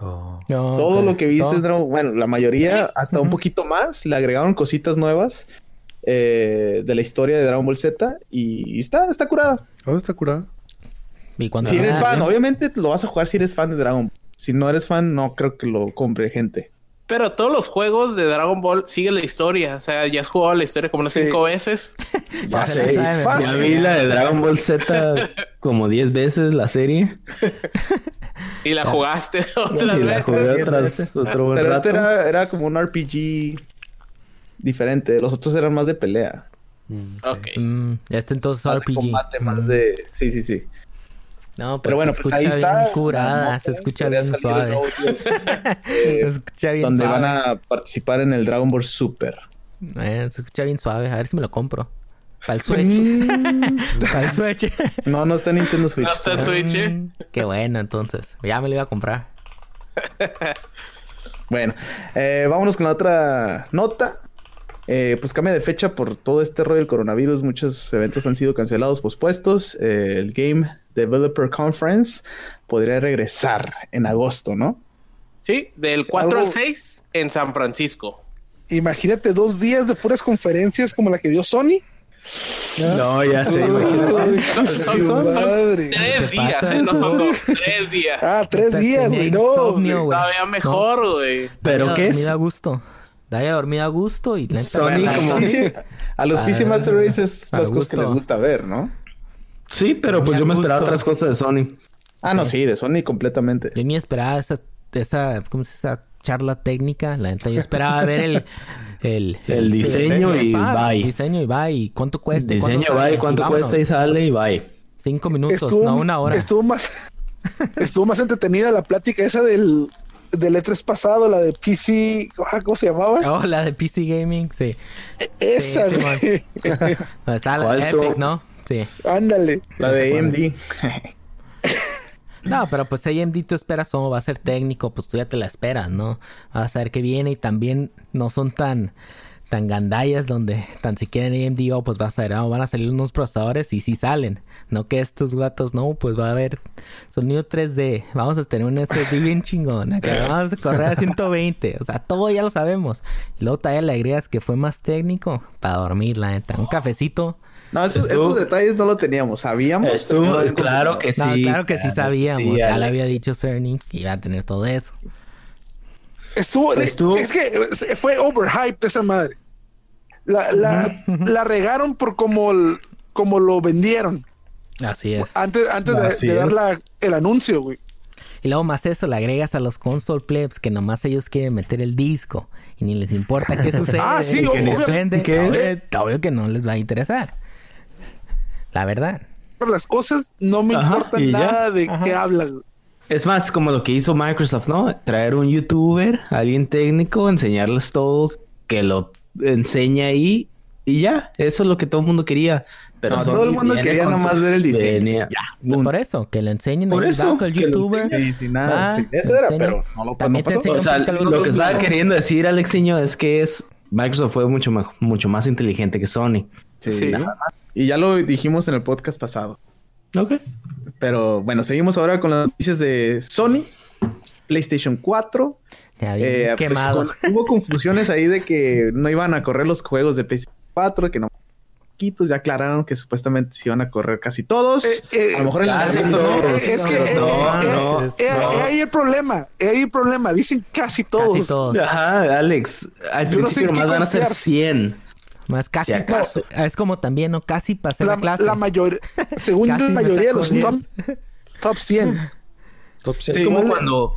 Oh. No, Todo lo que viste en Dragon Bueno, la mayoría, hasta un poquito más, le agregaron cositas nuevas eh, de la historia de Dragon Ball Z y está, está curada. Oh, está. Y cuando Si eres ah, fan, bien. obviamente lo vas a jugar si eres fan de Dragon Ball. Si no eres fan, no creo que lo compre gente. Pero todos los juegos de Dragon Ball siguen la historia. O sea, ya has jugado la historia como unas Sí. cinco veces. Sabe, fácil. Ya vi la de Dragon Ball Z como 10 veces la serie. Y la jugaste otras Y la veces. jugué Diez otras, otro buen Pero rato. este era, era como un RPG diferente. Los otros eran más de pelea. Mm, Ok. Mm, este entonces Más de RPG. combate, más Mm. de... Sí, sí, sí. No, Pero bueno, se pues escucha ahí bien está. curada, se escucha bien suave. Se escucha bien donde suave. van a participar en el Dragon Ball Super. Eh, se escucha bien suave. A ver si me lo compro. Para el Switch. Mm, Para el Switch. no, no está en Nintendo Switch. No está en Switch, ¿eh? Mm, Qué bueno, entonces. Ya me lo iba a comprar. Bueno, eh, vámonos con la otra nota. Eh, pues cambia de fecha por todo este rollo del coronavirus. Muchos eventos han sido cancelados, pospuestos. Eh, el Game Developer Conference podría regresar en agosto, ¿no? Sí, del 4 Algo- al 6 en San Francisco. Imagínate dos días de puras conferencias como la que dio Sony. No, ya sé, imagínate. Son- son- son-. Tres ¿Qué días? ¿eh? No son dos, tres días. Ah, tres días, güey. No, insomnio. Todavía mejor, güey. ¿Pero qué es? dormida a gusto. Daría dormida a gusto y Sony como- a los PC Ah, Master Race es a las cosas que les gusta ver, ¿no? Sí, pero pues yo me esperaba otras cosas de Sony. Ah, no, sí, de Sony completamente. Yo ni esperaba esa, esa, ¿cómo se dice? Esa charla técnica. La neta, yo esperaba ver el... El, El diseño y Ah, bye. Diseño y bye. ¿Y cuánto cuesta? ¿Y cuándo Diseño, sale? bye, cuánto Y cuesta y sale y bye. Cinco minutos, Estuvo, no una hora. estuvo más estuvo más entretenida la plática esa del del E3 pasado, la de PC, ah, ¿cómo se llamaba? Oh, la de PC Gaming, sí. Esa, sí, güey. No, estaba la ¿Cuál Epic? ¿no? Sí. Ándale. La de AMD. No, pero pues AMD tú esperas cómo va a ser técnico, pues tú ya te la esperas, ¿no? Vas a ver qué viene y también no son tan tan gandallas donde tan siquiera en AMD oh, pues vas a ver, ah, van a salir unos procesadores y sí salen. No que estos gatos, no, pues va a haber sonido 3D, vamos a tener un SSD bien chingón, acá vamos a correr a 120, o sea, todo ya lo sabemos. Y luego todavía le agregas que fue más técnico para dormir, la neta, un cafecito. No, esos, Estuvo- esos detalles no lo teníamos. Sabíamos. Estuvo- no claro que No, sí. claro que sí sabíamos, sí, ya le había dicho Cerny que iba a tener todo eso. Estuvo, Estuvo- es que fue overhyped esa madre. La, la, la regaron por como, el- como lo vendieron Así es. antes, antes de, Así de dar la- el anuncio, güey. Y luego más eso, le agregas a los console plebs que nomás ellos quieren meter el disco y ni les importa qué sucede. Ah, sí, que les vende. Obvio- obvio que no les va a interesar. La verdad. Por las cosas no me Ajá, importa y ya. nada de Ajá. qué hablan. Es más, como lo que hizo Microsoft, ¿no? Traer un youtuber, alguien técnico, enseñarles todo, que lo enseña ahí y ya. Eso es lo que todo el mundo quería. Pero No, todo el mundo quería nomás ver el diseño. venía- Boom. Por eso, que le enseñen Por eso, abajo el que lo youtuber. Sí, nada. Ah, sí, Eso era, pero no lo También no pasó. O sea, lo que estaba queriendo decir Alexiño es que es Microsoft fue mucho más, mucho más inteligente que Sony. Sí. Sí. Y ya lo dijimos en el podcast pasado. Ok. Pero bueno, seguimos ahora con las noticias de Sony, PlayStation 4. Ya bien Eh, pues, quemado. con- hubo confusiones ahí de que no iban a correr los juegos de PlayStation 4, que no poquitos, ya aclararon que supuestamente se iban a correr casi todos. Eh, eh, a lo mejor en todos. no, es que eh, No, eh, no, eh, no. ahí el problema, eh, ahí el problema, dicen casi todos. Casi todos. Ajá, Alex. Al Yo no sé principio nomás van a ser confiar. 100. Más casi. Si acaso. no, es como también, ¿no? Casi pasé la, La, clase. la mayor, según la mayoría de los top, top 100. Top Es 100. como igual- cuando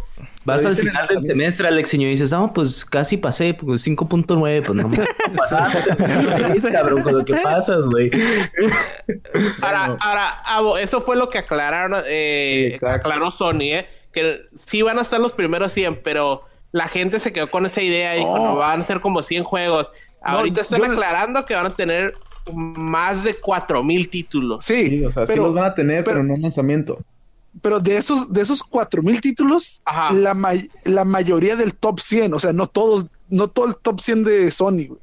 vas al final el del semestre, Alexiño, y dices, no, pues casi pasé, pues 5.9, pues no pasaste. Cabrón, con lo que pasas, güey. Ahora, ahora, Abo, eso fue lo que aclararon, eh, Sí, aclaró Sony, ¿eh? Que sí van a estar los primeros 100, pero la gente se quedó con esa idea y dijo, Oh. no, van a ser como 100 juegos. Ahorita están yo- aclarando que van a tener más de 4000 títulos. Sí, Sí, o sea, sí pero, los van a tener, pero, pero- no en lanzamiento. Pero de esos, de esos 4000 títulos, Ajá. la, may- la mayoría del top 100, o sea, no todos, no todo el top 100 de Sony. güey.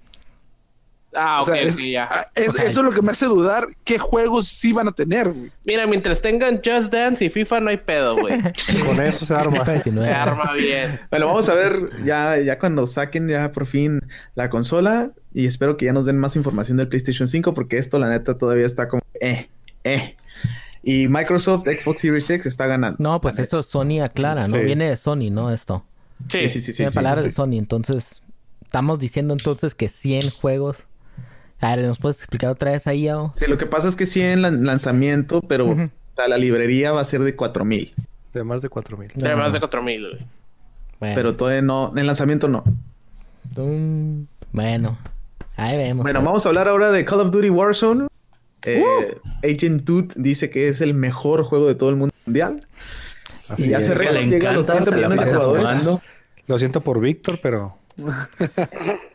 Ah, O ok, sea, es- ok, ya. ah, es- eso es lo que me hace dudar qué juegos sí van a tener. güey. Mira, mientras tengan Just Dance y FIFA no hay pedo, güey. Con eso se arma. 19. Se arma bien. Bueno, vamos a ver ya, ya cuando saquen ya por fin la consola y espero que ya nos den más información del PlayStation 5 porque esto la neta todavía está como eh, eh. Y Microsoft Xbox Series X está ganando. No, pues eso Sony aclara, ¿no? Sí. Viene de Sony, ¿no? Esto. Sí, Sí, sí, sí. Tiene sí. palabras de Sony, entonces estamos diciendo entonces que 100 juegos. A ver, ¿nos puedes explicar otra vez ahí, Ao? Sí, lo que pasa es que sí en lan- lanzamiento, pero o sea, la librería va a ser de 4000, De más de 4000. No, de más de 4000, güey. Bueno, pero todavía no, en lanzamiento no. bueno, ahí vemos. Bueno, vamos a hablar ahora de Call of Duty Warzone. Eh, Agent Toot dice que es el mejor juego de todo el mundo mundial. Así y récord le llega a los encanta, 30 se la millones de jugadores. jugando. Lo siento por Víctor, pero.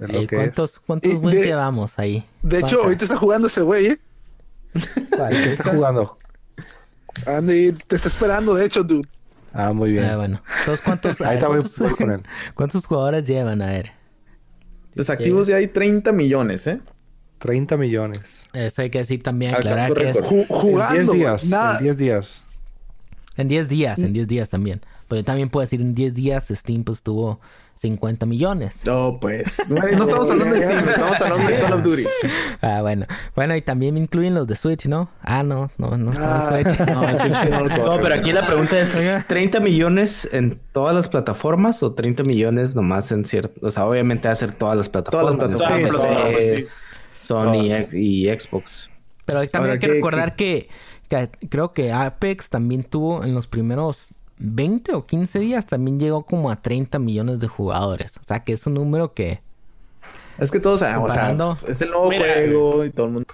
Ey. ¿Cuántos, cuántos de- llevamos ahí? De hecho, ahorita está jugando ese güey, ¿eh? Ay, ¿Qué está jugando? Andy, te está esperando, de hecho, dude. Ah, muy bien. Ah, bueno. Entonces, ¿cuántos, Ahí ver, está, voy, ¿cuántos, voy con él. cuántos jugadores llevan? A ver. Los activos ya hay 30 millones, ¿eh? 30 millones. Eso hay que decir también, aclarar que es récord. Ju- En jugando. 10 güey. días. Nada, En 10 días. en 10 días, en 10 días también. Pero también puedo decir en 10 días Steam pues tuvo 50 millones. No, pues. No, no estamos hablando de Steam, estamos hablando de Call of Duty. Ah, bueno. Bueno, y también incluyen los de Switch, ¿no? Ah, no, no, no está Ah. en Switch. No, Switch sí no lo corre. No, pero aquí la pregunta es: ¿30 millones en todas las plataformas o 30 millones nomás en cierto? O sea, obviamente va a ser todas las plataformas. plataformas, Desde sí. Sony y Xbox. Pero también Ahora, hay que ¿qué- recordar que, que creo que Apex también tuvo en los primeros 20 o 15 días también llegó como a 30 millones de jugadores. O sea que es un número que... Es que todos sabemos, o sea, Comparando. es el nuevo Mira. juego y todo el mundo.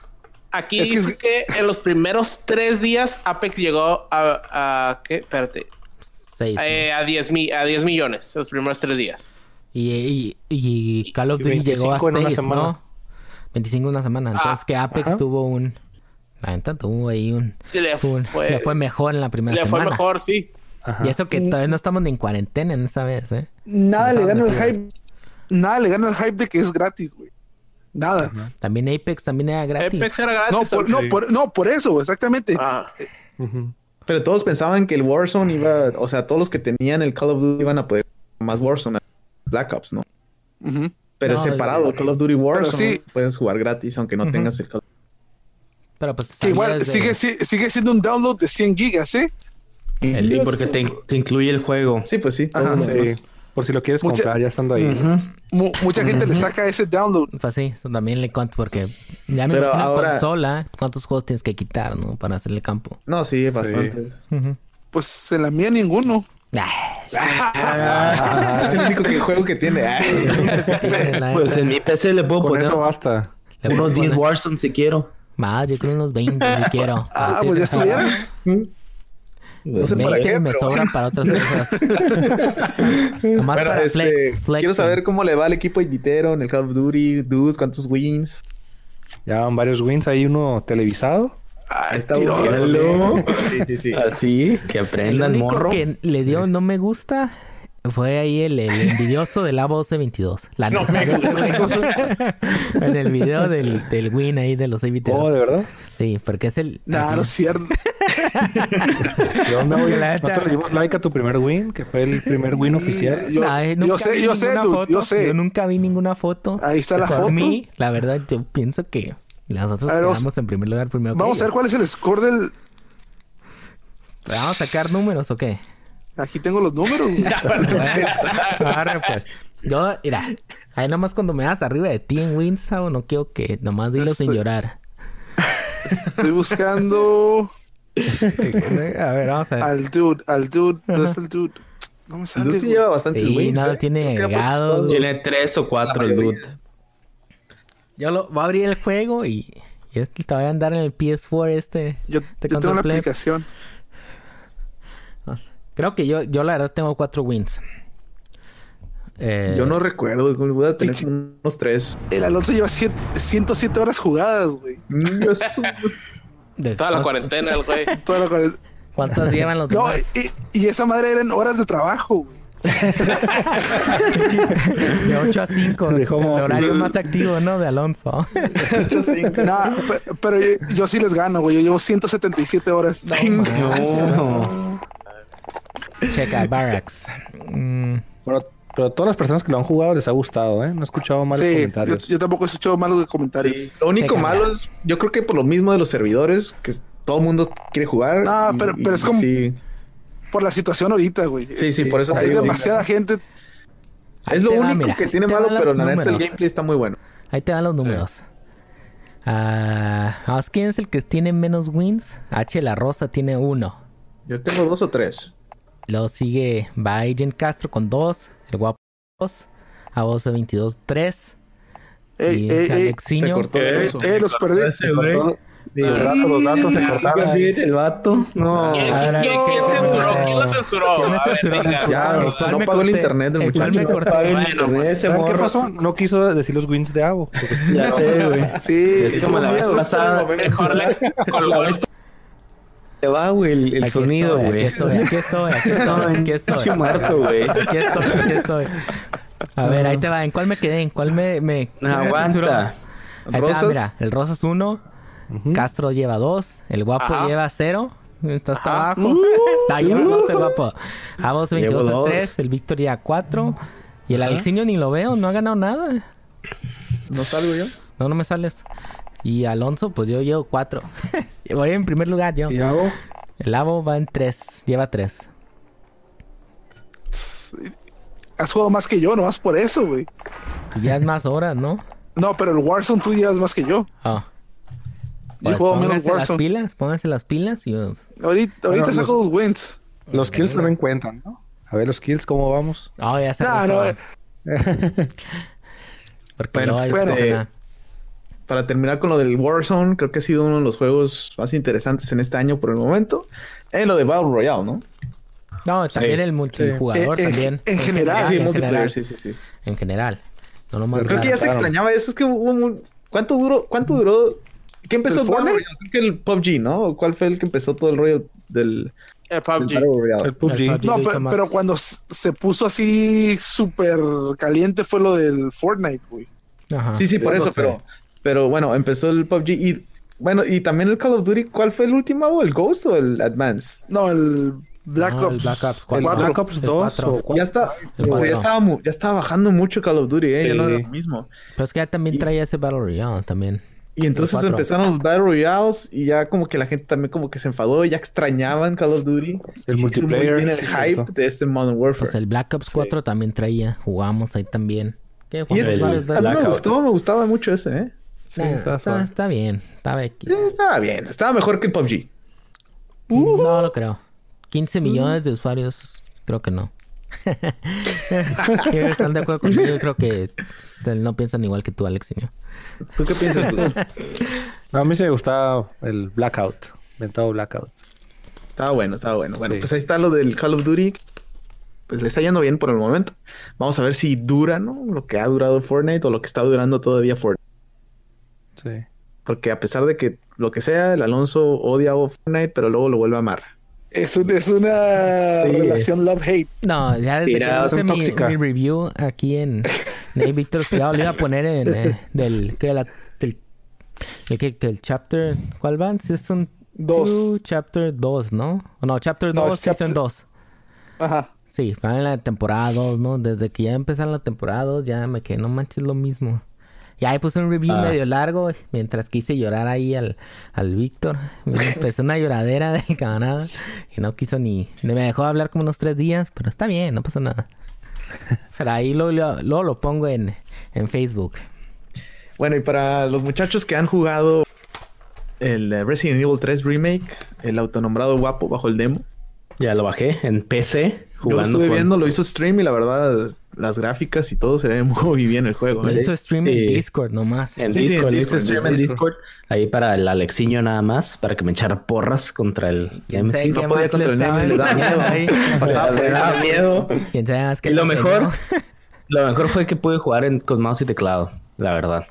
Aquí Es que dice es- que en los primeros tres días Apex llegó a, a ¿qué? Espérate. seis, Eh, a 10 mi- a 10 millones los primeros tres días. Y, y, y Call of y Duty llegó a 25 en una 6, semana. ¿no? 25 en una semana. Entonces Ah, que Apex ajá. tuvo un... La neta tuvo ahí un... Sí, le un- fue, le fue mejor en la primera le fue semana. mejor, sí. Ajá. Y eso que todavía no estamos ni en cuarentena en esa vez, ¿eh? nada le gana el hype. Nada le gana el hype de que es gratis, güey. Nada. También Apex también era gratis. Apex era No gratis. por, no, por, no, por eso, exactamente. Ah. Pero todos pensaban que el Warzone iba, o sea, todos los que tenían el Call of Duty iban a poder más Warzone, Black Ops, ¿no? Ujú. Pero No, separado, Call of Duty Warzone sí. puedes jugar gratis aunque no tengas el Call of Pero pues salió igual desde- sigue, si- sigue siendo un download de 100 gigas, ¿eh? Duty. El- Sí, porque te, te incluye el juego. Sí, pues sí. Ajá, Sí. Por si lo quieres Mucha- comprar ya estando ahí. Ujú. Mu- mucha gente le saca ese download. Pues sí, eso también le cuento porque ya me ahora- consola cuántos juegos tienes que quitar, ¿no? Para hacer el campo. No, sí, bastante. Pues en la mía ninguno. Ah, es el único que, juego que tiene. Pues neta. en mi PC le puedo Con poner eso basta. Le puedo unos 10 poner- Warzone si quiero. Más, yo creo unos 20 si quiero. Ah, pues ya estuvieras. No sé para 20 qué, me pero sobran bueno. para otras cosas. Nomás Bueno, para este, flex, flex. quiero saber cómo le va al equipo invitero en el Call of Duty, dude, cuántos wins. Ya van varios wins. Hay uno televisado. Ay, Está. Sí, sí, sí. Así, que El aprendan, único morro. que le dio no me gusta fue ahí el, el envidioso del A1222. La No me gusta. en el video del, del win ahí de los Oh, inviteros. de verdad. Sí, porque es el... Nah, no es cierto. ¿Qué onda, güey? La neta- Nosotros le dimos like a tu primer win, que fue el primer win oficial. Yo, Nah, yo sé, vi yo sé, dude, yo sé. Yo nunca vi ninguna foto. Ahí está la Por foto. mí, la verdad, yo pienso que nosotros A ver, vamos- en primer lugar primero que Vamos a ver cuál es el score del. ¿Vamos a sacar números o qué? Aquí tengo los números. güey. Arre, pues. Yo, mira, ahí nomás cuando me das arriba de ti en wins, Sao, no quiero que nomás dilo sin llorar. Estoy buscando a ver, vamos a ver. al dude, al dude. ¿Dónde está el dude? No me El sale. dude sí lleva bastantes Sí, wins. nada ¿eh? tiene agregado. Tiene tres o cuatro el dude. Yo lo voy a abrir el juego y, y este te voy a andar en el PS4 este. Yo, Te yo tengo una aplicación. Creo que yo, yo la verdad tengo cuatro wins. Eh, Yo no recuerdo, voy a tener unos tres. El Alonso lleva cien- 107 horas jugadas, güey. Yo su- de- Toda la ¿cuánto- cuarentena, el güey. Toda la cuarenta- ¿Cuántas llevan los No, demás? y, y esa madre eran horas de trabajo, güey. De 8 a 5. De el horario más activo, ¿no? De Alonso. Nah, pe- pero yo, yo sí les gano, güey. Yo llevo 177 horas. No. Checa, Barracks. Mm, Pero, pero a todas las personas que lo han jugado les ha gustado, ¿eh? No he escuchado malos Sí, yo, comentarios. yo tampoco he escuchado malos comentarios. Sí, Lo único Checa, malo es, yo creo que por lo mismo de los servidores, que todo el mundo quiere jugar. No, y- pero- pero es como- Sí, Por la situación ahorita, güey. sí, sí, por eso te Hay digo. demasiada gente. ahí Es lo va, único mira, que tiene malo, pero la neta el gameplay está muy bueno. Ahí te van los números. Ah, vamos, ¿Quién es el que tiene menos wins? H. La Rosa tiene uno. Yo tengo dos o tres. Luego sigue va Agent Castro con dos. El guapo dos. A vos 22, 3. Ey, y ey, ey, Se Alexiño. cortó el oso. eh, los perdí. Güey. Los datos, los datos se cortaron. El vato. No. ¿Quién, a ver, quién- censuró? ¿Quién lo censuró? Ya, ¿En cuál no pagó el internet del ¿En cuál me muchacho. Bueno, pues, ese ¿Saben qué pasó? No quiso decir los wins de Avo. Ya sé, güey. Sí, Es como la vez pasada. Mejor le vez Te va, güey, el, el Aquí sonido, güey. Aquí estoy, aquí estoy, aquí estoy, aquí estoy. Pinche muerto, güey. Aquí estoy, aquí estoy. A ver, ahí te va. ¿En cuál me quedé? ¿En cuál me... me? Aguanta. Ahí te va, Rosas. mira. El Rosas 1. Castro lleva 2. El guapo Ajá. lleva 0. Está hasta Ajá. abajo. No, lleva 2 el guapo. Amos 22 Llevo es dos. 3. El Víctor lleva 4. Y el Alexiño ni lo veo. No ha ganado nada. ¿No salgo yo? No, no me sales. Y Alonso, pues yo llevo 4. Voy en primer lugar yo. ¿Y Avo? El Avo va en 3. Lleva 3. Has jugado más que yo, nomás por eso, güey. Ya es más horas, ¿no? No, pero el Warzone tú llevas más que yo. Ah. Yo Pues juego menos pónganse las Warzone. pilas, pónganse las pilas y Ahorita, ahorita Bueno, saco dos wins. Los kills también cuentan, ¿no? A ver los kills, ¿cómo vamos? Oh, ya Nah, rifó. no, eh. Porque Bueno, luego hay pues, este- este, Para terminar con lo del Warzone, creo que ha sido uno de los juegos más interesantes en este año por el momento. En lo de Battle Royale, ¿no? No, también Sí. el multijugador Eh, en- también. en general. sí, en multiplayer, general. sí, sí, sí. En general. No Pero creo que ya se extrañaba eso. Es que hubo ¿Cuánto duró? ¿Cuánto duró? ¿Qué empezó ¿El Fortnite? Royale? Creo que el PUBG, ¿no? ¿Cuál fue el que empezó todo el rollo del, El PUBG. El PUBG. El No, pero, cuando se puso así súper caliente fue lo del Fortnite, güey. Ajá. Sí, sí, por Eso pero, pero bueno, empezó el PUBG y bueno, y también el Call of Duty, ¿cuál fue el último? ¿O ¿El Ghost o el Advance? No, el Black No, el Ops. Black Ops El cuatro. cuatro. Black Ops El 2 cuatro. o cuatro. Ya está, El ya estaba mu- ya estaba bajando mucho Call of Duty, eh, ya no era lo mismo. Pero es que ya también Y- traía ese Battle Royale también. Y entonces empezaron los Battle Royales y ya como que la gente también como que se enfadó, ya extrañaban Call of Duty. El Y multiplayer, bien el sí, hype de este Modern Warfare. Pues el Black Ops 4 también traía. Jugamos ahí también. ¿Qué? y Jugamos este, a mí me gustó, me gustaba mucho ese, ¿eh? Sí, Nah, está está, está bien. Está bien. Eh, Estaba bien, estaba mejor que el PUBG. No lo creo. 15 millones de usuarios, creo que no. ¿Están de acuerdo conmigo? Yo creo que este, no piensan igual que tú, Alex. ¿Tú qué piensas tú? No, a mí sí me gustaba el Blackout. Inventado Blackout. Estaba bueno, estaba bueno. Bueno, Sí. pues ahí está lo del Call of Duty. Pues le está yendo bien por el momento. Vamos a ver si dura, ¿no? Lo que ha durado Fortnite o lo que está durando todavía Fortnite. Sí. Porque a pesar de que lo que sea, el Alonso odia a Fortnite, pero luego lo vuelve a amar. Es, un- es una Sí. relación love-hate. No, ya desde que puse mi review aquí en de Víctor Cuidado, le iba a poner en eh, del que la del el, que, que el chapter ¿cuál van? Season Dos. 2, chapter 2, ¿no? No, chapter No, 2, es season chapter- 2. Ajá. Sí, van en la temporada 2, ¿no? Desde que ya empezaron la temporada 2 ya me quedé, no manches lo mismo. Y ahí puse un review Ah. medio largo mientras quise llorar ahí al, al Víctor. Me empezó una lloradera de camarada y no quiso ni... Me dejó hablar como unos tres días, pero está bien, no pasa nada. Pero ahí luego lo, lo pongo en, en Facebook. Bueno, y para los muchachos que han jugado el Resident Evil 3 Remake, el autonombrado guapo bajo el demo. Ya lo bajé en PC Yo lo jugando. estuve con- viendo, lo hizo stream y la verdad, las gráficas y todo se ve muy bien el juego. ¿eh? hizo stream en Sí. Discord nomás. En Sí, sí, en Discord, Discord, en stream en Discord. Discord. Ahí para el Alexiño nada más, para que me echara porras contra el ¿Quién sabe Nemesis. qué No podía contra el Nemesis, le daba miedo. ahí? Pasaba ahí. daba miedo. ¿Quién sabe más qué Y lo le mejor, lo mejor fue que pude jugar en- con mouse y teclado, la verdad.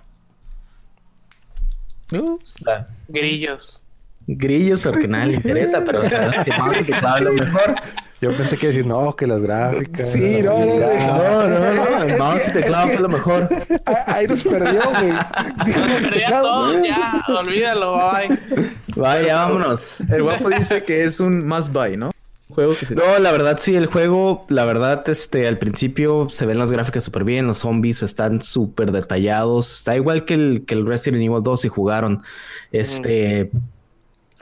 Uh, La- Grillos. Grillos porque nada le interesa, pero sabes que mouse y teclado es lo mejor. Yo pensé que decir, no, que las gráficas. Sí, no, no. No, no, no, mouse que- y teclado fue lo mejor. Ah, Ahí nos perdió, güey. Ya teclado. todo, ya, olvídalo, bye. Vaya, vámonos. El guapo dice que es un must buy, ¿no? Juego que se... No, la verdad sí, el juego, la verdad, este, al principio se ven las gráficas súper bien, los zombies están súper detallados, está igual que el, que el Resident Evil 2 si jugaron. Este,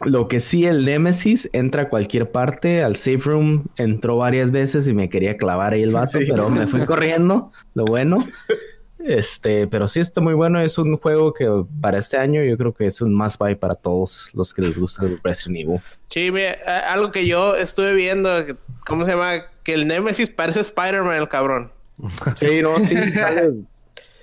lo que sí, el Nemesis entra a cualquier parte, al safe room entró varias veces y me quería clavar ahí el vaso, Sí. pero me fui corriendo, lo bueno. Este, pero sí está muy bueno, es un juego que para este año yo creo que es un must buy para todos los que les gusta el Resident Evil. Sí, mira, algo que yo estuve viendo, ¿cómo se llama? Que el Nemesis parece Spider-Man, el cabrón. Sí, no, sí, sale,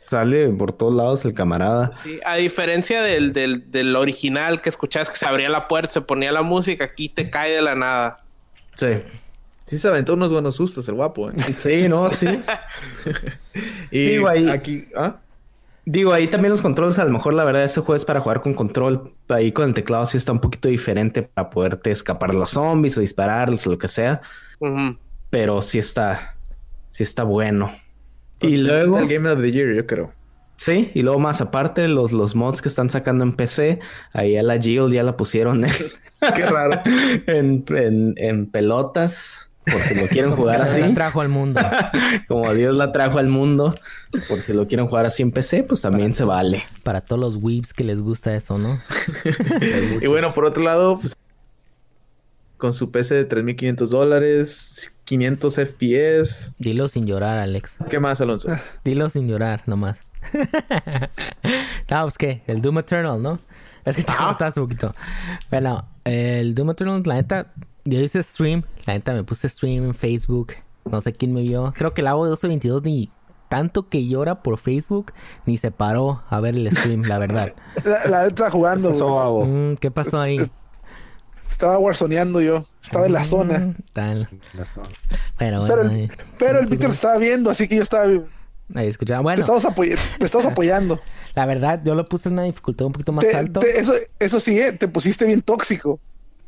sale por todos lados el camarada. Sí, a diferencia del, del, del original que escuchabas que se abría la puerta, se ponía la música, aquí te cae de la nada. Sí. Sí se aventó unos buenos sustos el guapo, ¿eh? Sí, no, sí. Y Digo, ahí- aquí... ¿ah? Digo, ahí también los controles, a lo mejor la verdad este juego es para jugar con control. Ahí con el teclado sí está un poquito diferente para poderte escapar de los zombies o dispararles o lo que sea. Pero sí está, sí está bueno. Y luego, El Game of the Year, yo creo. sí, y luego más aparte, los, los mods que están sacando en PC, ahí a la Jill ya la pusieron en, Qué raro. en, en- en pelotas. Por si lo quieren jugar así. La trajo al mundo. Como Dios la trajo al mundo, por si lo quieren jugar así en PC, pues también se vale. Para todos los weebs que les gusta eso, ¿no? Y bueno, por otro lado, pues con su PC de 3.500 dólares, 500 FPS. Dilo sin llorar, Alex. ¿Qué más, Alonso? Dilo sin llorar, nomás. no, pues qué, el Doom Eternal, ¿no? Es que te cortaste un poquito. Bueno, el Doom Eternal, la neta, yo hice stream, la neta me puse stream en Facebook, no sé quién me vio. Creo que el Avo 1222 ni tanto que llora por Facebook, ni se paró a ver el stream, la verdad. La, la estaba jugando, güey. babo. Mm, ¿Qué pasó ahí? Estaba warzoneando yo. Estaba en la zona. Mm, Tal. Pero Pero bueno, el, ahí, pero el Víctor estaba viendo, así que yo estaba. ahí escuchaba. Te, Bueno, estamos apoy- te estamos apoyando. la verdad, yo lo puse en una dificultad un poquito más Te- alto. te- eso, eso sí, ¿eh? te pusiste bien tóxico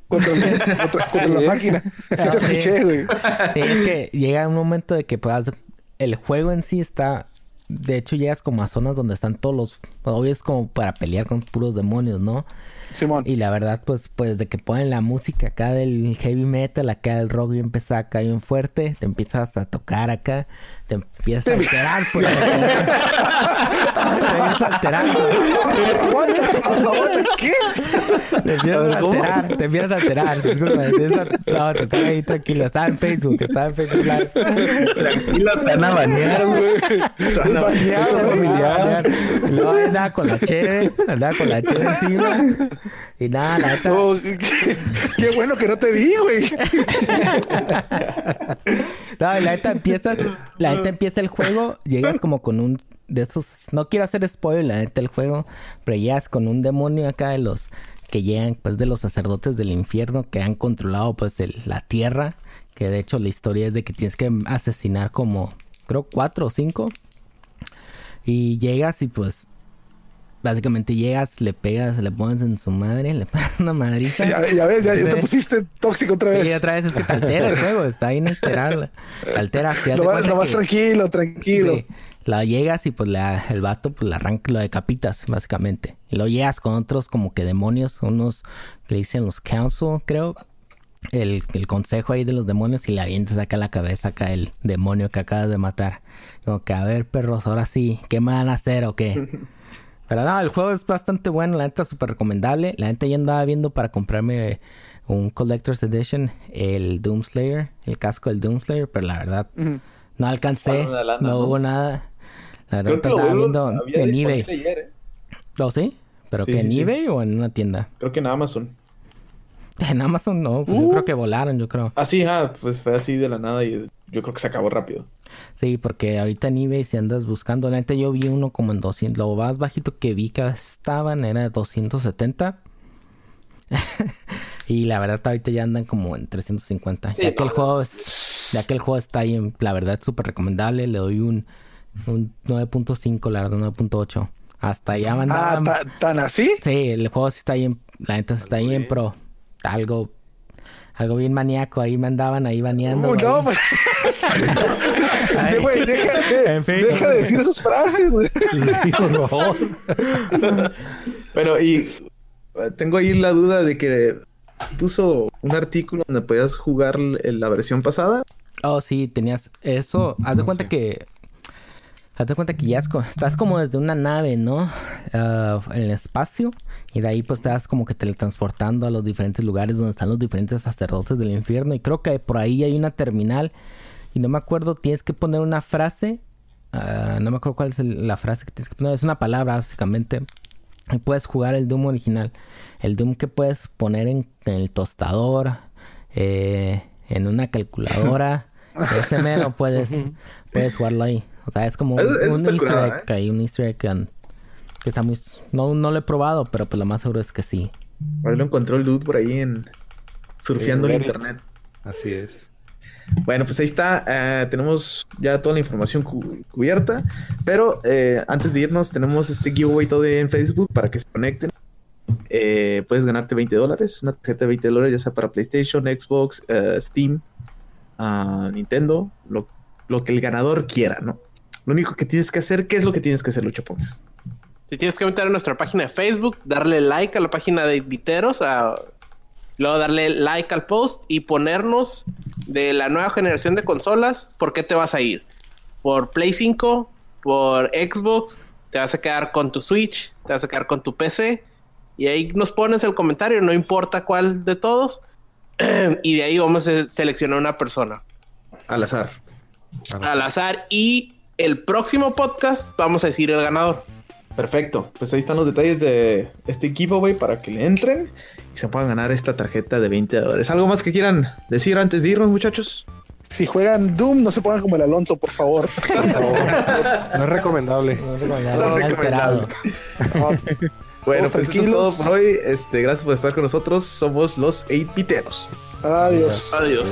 contra, el- contra- contra la máquina. Sí te Sí. escuché, güey. Sí, es que llega un momento de que pues, el juego en sí está. De hecho, llegas como a zonas donde están todos los. Obvio es como para pelear con puros demonios, ¿no? Simón. Y la verdad, pues, pues de que ponen la música acá del heavy metal, acá el rock bien empezado acá bien fuerte, te empiezas a tocar acá, te empiezas a alterar, pues. te empiezas a alterar. ¿qué? Te empiezas a alterar, te empiezas a alterar. Disculpa, te empiezas a no, tocar ahí tranquilo. Estaba en Facebook, estaba en Facebook Live. Tranquilo, te van a banear, güey. Y luego ahí andaba con la cheve, andaba con la cheve encima. Y nada, la neta. No, qué, qué bueno que no te vi, güey. No, y la neta empiezas, la neta empieza el juego, llegas como con un de esos, no quiero hacer spoiler, la neta el juego, pero llegas con un demonio acá de los que llegan pues de los sacerdotes del infierno que han controlado pues el- la tierra. Que de hecho la historia es de que tienes que asesinar como, creo, cuatro o cinco. Y llegas y pues básicamente llegas, le pegas, le pones en su madre, le pegas una madriza. Ya, ya ves, ya, ya te Sí. pusiste tóxico otra vez. Y otra vez es que te altera el juego, está inalterable. Te altera. fíjate Lo más, lo más que- tranquilo, tranquilo. Sí. La llegas y pues la- el vato pues la arranca, lo decapitas básicamente. Y lo llegas con otros como que demonios, unos que le dicen los council, creo. El, el consejo ahí de los demonios y le avientas acá la cabeza acá el demonio que acabas de matar. Como que a ver perros, ahora sí, ¿qué me van a hacer o qué? Pero no, el juego es bastante bueno, la neta súper recomendable. La neta ya andaba viendo para comprarme un Collector's Edition, el Doomslayer, el casco del Doomslayer, pero la verdad no alcancé, lana, no, ¿no? hubo nada. La Creo verdad lo estaba viendo había en eBay. ayer, ¿eh? ¿Oh, sí? ¿Pero Sí, que sí, en sí. eBay o en una tienda? Creo que en Amazon. En Amazon no, pues yo Uh. creo que volaron, yo creo. Ah, sí, ah, pues fue así de la nada y yo creo que se acabó rápido. Sí, porque ahorita en eBay si andas buscando, la neta yo vi uno como en 200, lo más bajito que vi que estaban era 270. y la verdad ahorita ya andan como en 350. Sí, ya que el no, juego es, ya que el juego está ahí, en- la verdad súper recomendable, le doy un, un 9.5, la verdad 9.8. Hasta allá Ah, mandaban... ¿ta- ¿tan así? Sí, el juego sí está bien, la neta sí está bien, pero algo, algo bien maníaco, ahí me andaban ahí baneando. Uh, no, ahí. pues. De- deja, de, En fin. deja de decir esas frases, güey. Sí, por favor. Bueno, y tengo ahí la duda de que puso un artículo donde podías jugar la versión pasada. Oh, sí, tenías eso. Haz de No cuenta que. Haz de cuenta que ya es co- estás como desde una nave, ¿no? Ah, en el espacio. Y de ahí pues estás como que teletransportando a los diferentes lugares donde están los diferentes sacerdotes del infierno. Y creo que por ahí hay una terminal. Y no me acuerdo, tienes que poner una frase. ah, no me acuerdo cuál es el- la frase que tienes que poner. Es una palabra, básicamente. Y puedes jugar el Doom original. El Doom que puedes poner en, en el tostador, eh, en una calculadora. Ese mero puedes, puedes jugarlo ahí. O sea, es como un, easter curado, egg ahí, un easter egg que, que está muy... No, no lo he probado, pero pues lo más seguro es que sí. Ahí lo encontró el dude por ahí en surfeando en Reddit. internet. Así es. Bueno, pues ahí está. eh, tenemos ya toda la información cu- cubierta. Pero eh, antes de irnos, tenemos este giveaway todo en Facebook para que se conecten. Eh, puedes ganarte 20 dólares, una tarjeta de 20 dólares, ya sea para PlayStation, Xbox, Steam, ah, Nintendo, lo, lo que el ganador quiera, ¿no? Lo único que tienes que hacer, ¿qué es lo que tienes que hacer, Lucho Pongs? Te tienes que meter a nuestra página de Facebook, darle like a la página de Viteros, a... luego darle like al post y ponernos de la nueva generación de consolas, ¿por qué te vas a ir? ¿Por Play 5? ¿Por Xbox? ¿Te vas a quedar con tu Switch? ¿Te vas a quedar con tu PC? Y ahí nos pones el comentario, no importa cuál de todos. y de ahí vamos a seleccionar una persona Al azar. al azar y el próximo podcast vamos a decir el ganador. Perfecto. Pues ahí están los detalles de este giveaway para que le entren y se puedan ganar esta tarjeta de 20 dólares. ¿Algo más que quieran decir antes de irnos, muchachos? Si juegan Doom, no se pongan como el Alonso, por favor. No es recomendable. No recomendable, No no recomendable. No, Bueno, pues eso es tranquilos. todo por hoy. Este, gracias por estar con nosotros. Somos los 8 piteros. Adiós. Adiós.